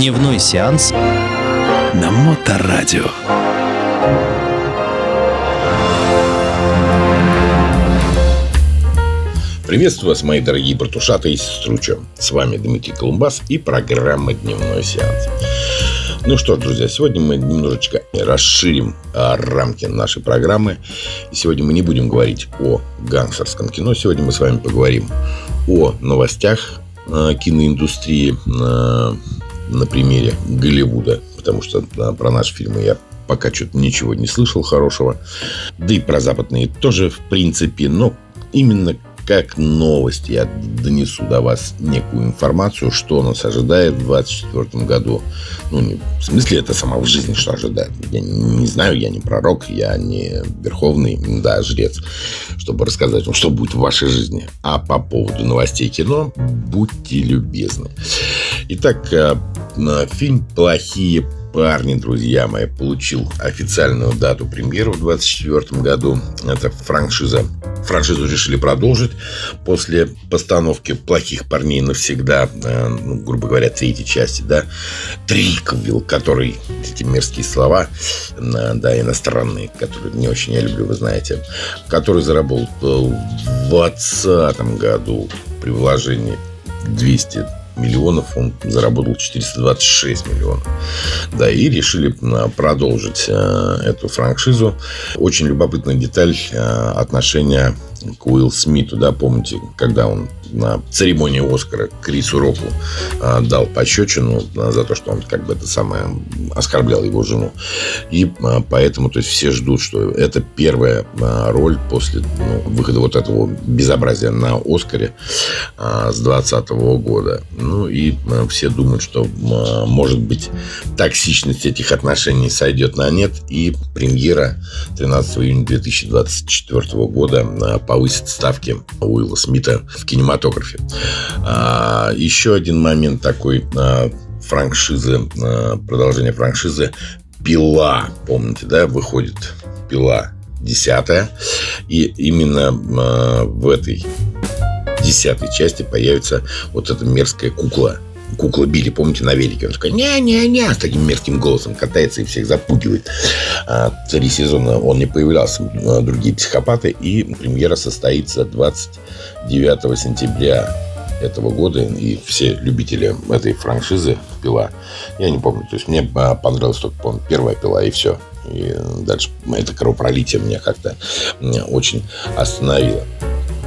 Дневной сеанс на Моторадио. Приветствую вас, мои дорогие братушата и сеструча. С вами Дмитрий Колумбас и программа «Дневной сеанс». Ну что ж, друзья, сегодня мы немножечко расширим а, рамки нашей программы. И сегодня мы не будем говорить о гангстерском кино. Сегодня мы с вами поговорим о новостях а, киноиндустрии а, примере Голливуда. Потому что про наши фильмы я пока что-то ничего не слышал хорошего. Да и про западные тоже, в принципе. Но именно как новость я донесу до вас некую информацию, что нас ожидает в 2024 году. Ну, не, в смысле это сама в жизни, что ожидает. Я не, не знаю, я не пророк, я не верховный, да, жрец, чтобы рассказать вам, что будет в вашей жизни. А по поводу новостей кино, будьте любезны. Итак, э, фильм «Плохие парни, друзья мои, получил официальную дату премьеры в 2024 году. Это франшиза. Франшизу решили продолжить после постановки «Плохих парней навсегда», э, ну, грубо говоря, третьей части, да, триквел, который, эти мерзкие слова, э, да, иностранные, которые не очень я люблю, вы знаете, который заработал в 2020 году при вложении 200 миллионов, он заработал 426 миллионов. Да, и решили а, продолжить э, эту франшизу. Очень любопытная деталь э, отношения к Уилл Смиту, да, помните, когда он на церемонии Оскара Крису Року а, дал пощечину а, за то, что он как бы это самое оскорблял его жену. И а, поэтому то есть все ждут, что это первая роль после ну, выхода вот этого безобразия на Оскаре с 2020 года. Ну и все думают, что может быть токсичность этих отношений сойдет на нет и премьера 13 июня 2024 года повысит ставки Уилла Смита в кинематографе кинематографе. А, еще один момент такой а, франшизы, а, продолжение франшизы «Пила». Помните, да, выходит «Пила» десятая. И именно в этой десятой части появится вот эта мерзкая кукла кукла Билли, помните, на велике. Он такой, не-не-не, с таким мерзким голосом катается и всех запугивает. А, три сезона он не появлялся, а, другие психопаты, и премьера состоится 20 9 сентября этого года, и все любители этой франшизы «Пила», я не помню, то есть мне понравилась только, помню, первая «Пила», и все. И дальше это кровопролитие меня как-то очень остановило.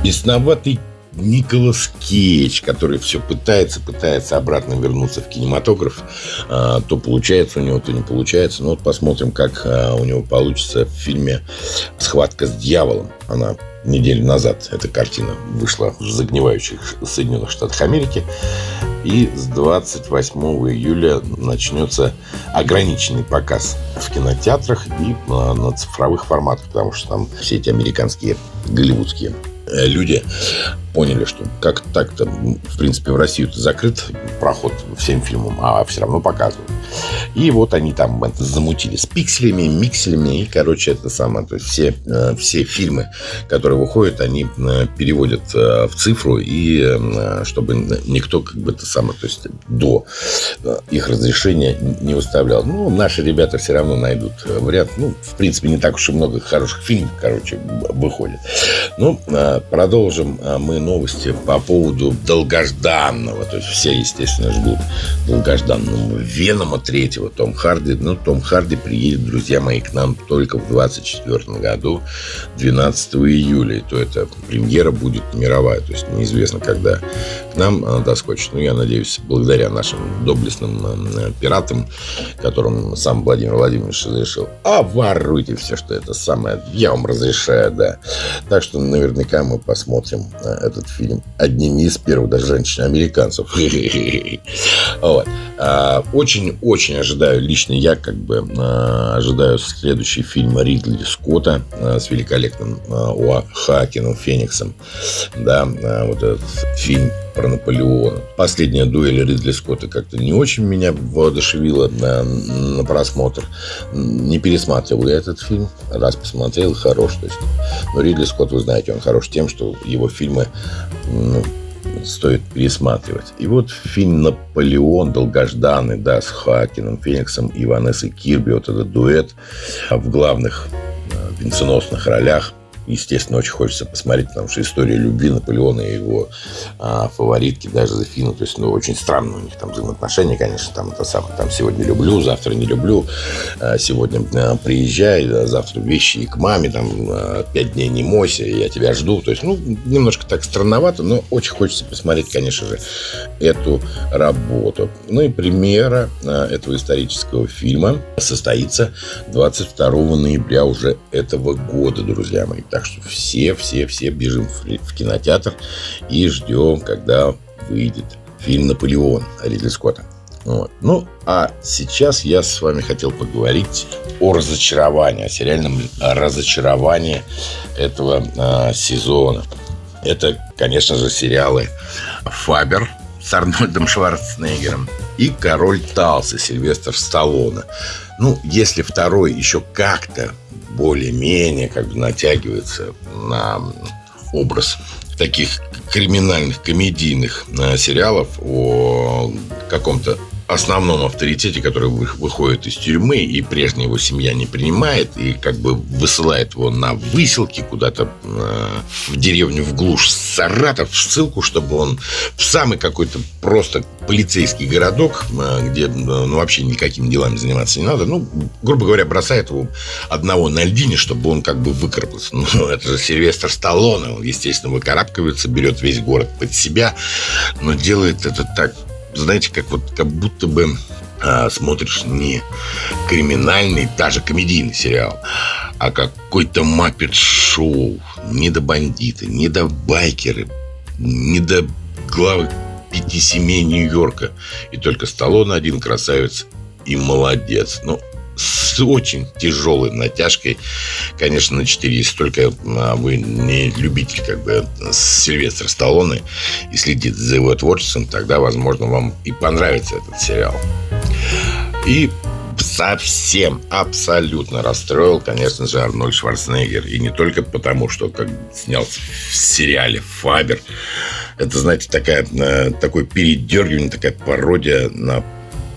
Бесноватый Николас Кейдж, который все пытается, пытается обратно вернуться в кинематограф, а, то получается у него, то не получается. Ну вот посмотрим, как а, у него получится в фильме «Схватка с дьяволом». Она неделю назад эта картина вышла в загнивающих Соединенных Штатах Америки. И с 28 июля начнется ограниченный показ в кинотеатрах и на цифровых форматах, потому что там все эти американские голливудские люди поняли, что как так-то, в принципе, в Россию закрыт проход всем фильмам, а все равно показывают. И вот они там это замутили с пикселями, микселями, и, короче, это самое, то есть все, э, все фильмы, которые выходят, они э, переводят э, в цифру, и чтобы никто, как бы, это самое, то есть до их разрешения не выставлял. Ну, наши ребята все равно найдут вариант. Ну, в принципе, не так уж и много хороших фильмов, короче, выходит. Ну, продолжим мы новости по поводу долгожданного. То есть все, естественно, ждут долгожданного Венома третьего Том Харди. Ну, Том Харди приедет, друзья мои, к нам только в 2024 году, 12 июля. И то это премьера будет мировая. То есть неизвестно, когда к нам она доскочит. Ну, я надеюсь, благодаря нашим доблестным пиратам, которым сам Владимир Владимирович разрешил, а воруйте все, что это самое. Я вам разрешаю, да. Так что наверняка мы посмотрим э, этот фильм одними из первых даже женщин-американцев. А, очень-очень ожидаю, лично я как бы а, ожидаю следующий фильм Ридли Скотта а, с великолепным Хакином Фениксом. Да, вот этот фильм про Наполеона. Последняя дуэль Ридли Скотта как-то не очень меня воодушевила на, на просмотр. Не пересматривал я этот фильм. Раз посмотрел, хорош. То есть. Но Ридли Скотт, вы знаете, он хорош тем, что его фильмы ну, стоит пересматривать. И вот фильм «Наполеон» долгожданный, да, с Хакином Фениксом и Ванессой Кирби, вот этот дуэт в главных э, венценосных ролях – естественно, очень хочется посмотреть, потому что история любви Наполеона и его а, фаворитки даже Зефина, то есть, ну, очень странно у них там взаимоотношения, конечно, там это самое, там сегодня люблю, завтра не люблю, а, сегодня а, приезжай, а завтра вещи и к маме, там, а, пять дней не мойся, я тебя жду, то есть, ну, немножко так странновато, но очень хочется посмотреть, конечно же, эту работу. Ну и премьера а, этого исторического фильма состоится 22 ноября уже этого года, друзья мои. Так что все, все, все бежим в кинотеатр и ждем, когда выйдет фильм «Наполеон» Ридли Скотта. Вот. Ну, а сейчас я с вами хотел поговорить о разочаровании, о сериальном разочаровании этого э, сезона. Это, конечно же, сериалы «Фабер» с Арнольдом Шварценеггером и «Король Талса» Сильвестр Сталлоне. Ну, если второй еще как-то более-менее как бы натягивается на образ таких криминальных, комедийных э, сериалов о каком-то основном авторитете, который выходит из тюрьмы, и прежняя его семья не принимает, и как бы высылает его на выселки куда-то э, в деревню в глушь Саратов, в ссылку, чтобы он в самый какой-то просто полицейский городок, э, где ну, вообще никакими делами заниматься не надо, ну, грубо говоря, бросает его одного на льдине, чтобы он как бы выкарабкался. Ну, это же Сильвестр Сталлоне, он, естественно, выкарабкивается, берет весь город под себя, но делает это так знаете, как вот как будто бы а, смотришь не криминальный, даже комедийный сериал, а какой-то маппет-шоу. Не до бандиты, не до байкеры, не до главы пяти семей Нью-Йорка. И только Сталлоне один красавец и молодец. Ну, с очень тяжелой натяжкой, конечно, на 4. Если только а, вы не любитель как бы Сильвестра Сталлоне и следите за его творчеством, тогда, возможно, вам и понравится этот сериал. И совсем, абсолютно расстроил, конечно же, Арнольд Шварценеггер. И не только потому, что как снялся в сериале «Фабер». Это, знаете, такая, э, такой передергивание, такая пародия на,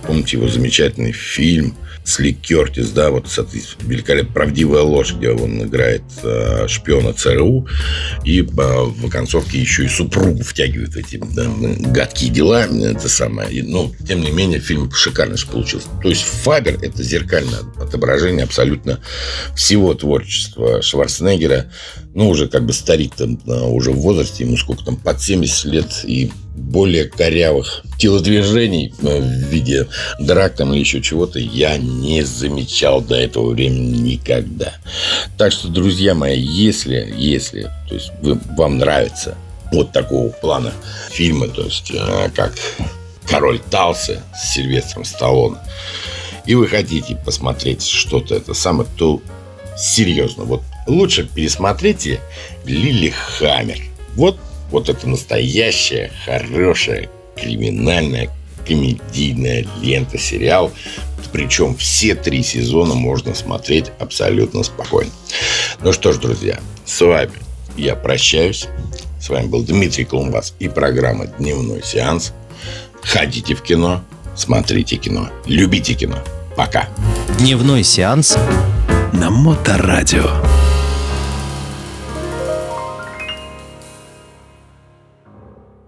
помните, его замечательный фильм – Сли Кертис, да, вот великолепной «Правдивая ложь», где он играет э, шпиона ЦРУ, и э, в концовке еще и супругу втягивает в эти да, гадкие дела, это самое. И, но, ну, тем не менее, фильм шикарный же получился. То есть «Фабер» — это зеркальное отображение абсолютно всего творчества Шварценеггера. Ну, уже как бы старик там, уже в возрасте, ему сколько там, под 70 лет, и более корявых телодвижений э, в виде драк там или еще чего-то я не замечал до этого времени никогда. Так что, друзья мои, если, если то есть вы, вам нравится вот такого плана фильмы, то есть э, как «Король Талсы» с Сильвестром Сталлоне, и вы хотите посмотреть что-то это самое, то серьезно, вот лучше пересмотрите «Лили Хаммер». Вот вот это настоящая, хорошая, криминальная, комедийная лента, сериал. Причем все три сезона можно смотреть абсолютно спокойно. Ну что ж, друзья, с вами я прощаюсь. С вами был Дмитрий Колумбас и программа «Дневной сеанс». Ходите в кино, смотрите кино, любите кино. Пока. Дневной сеанс на Моторадио.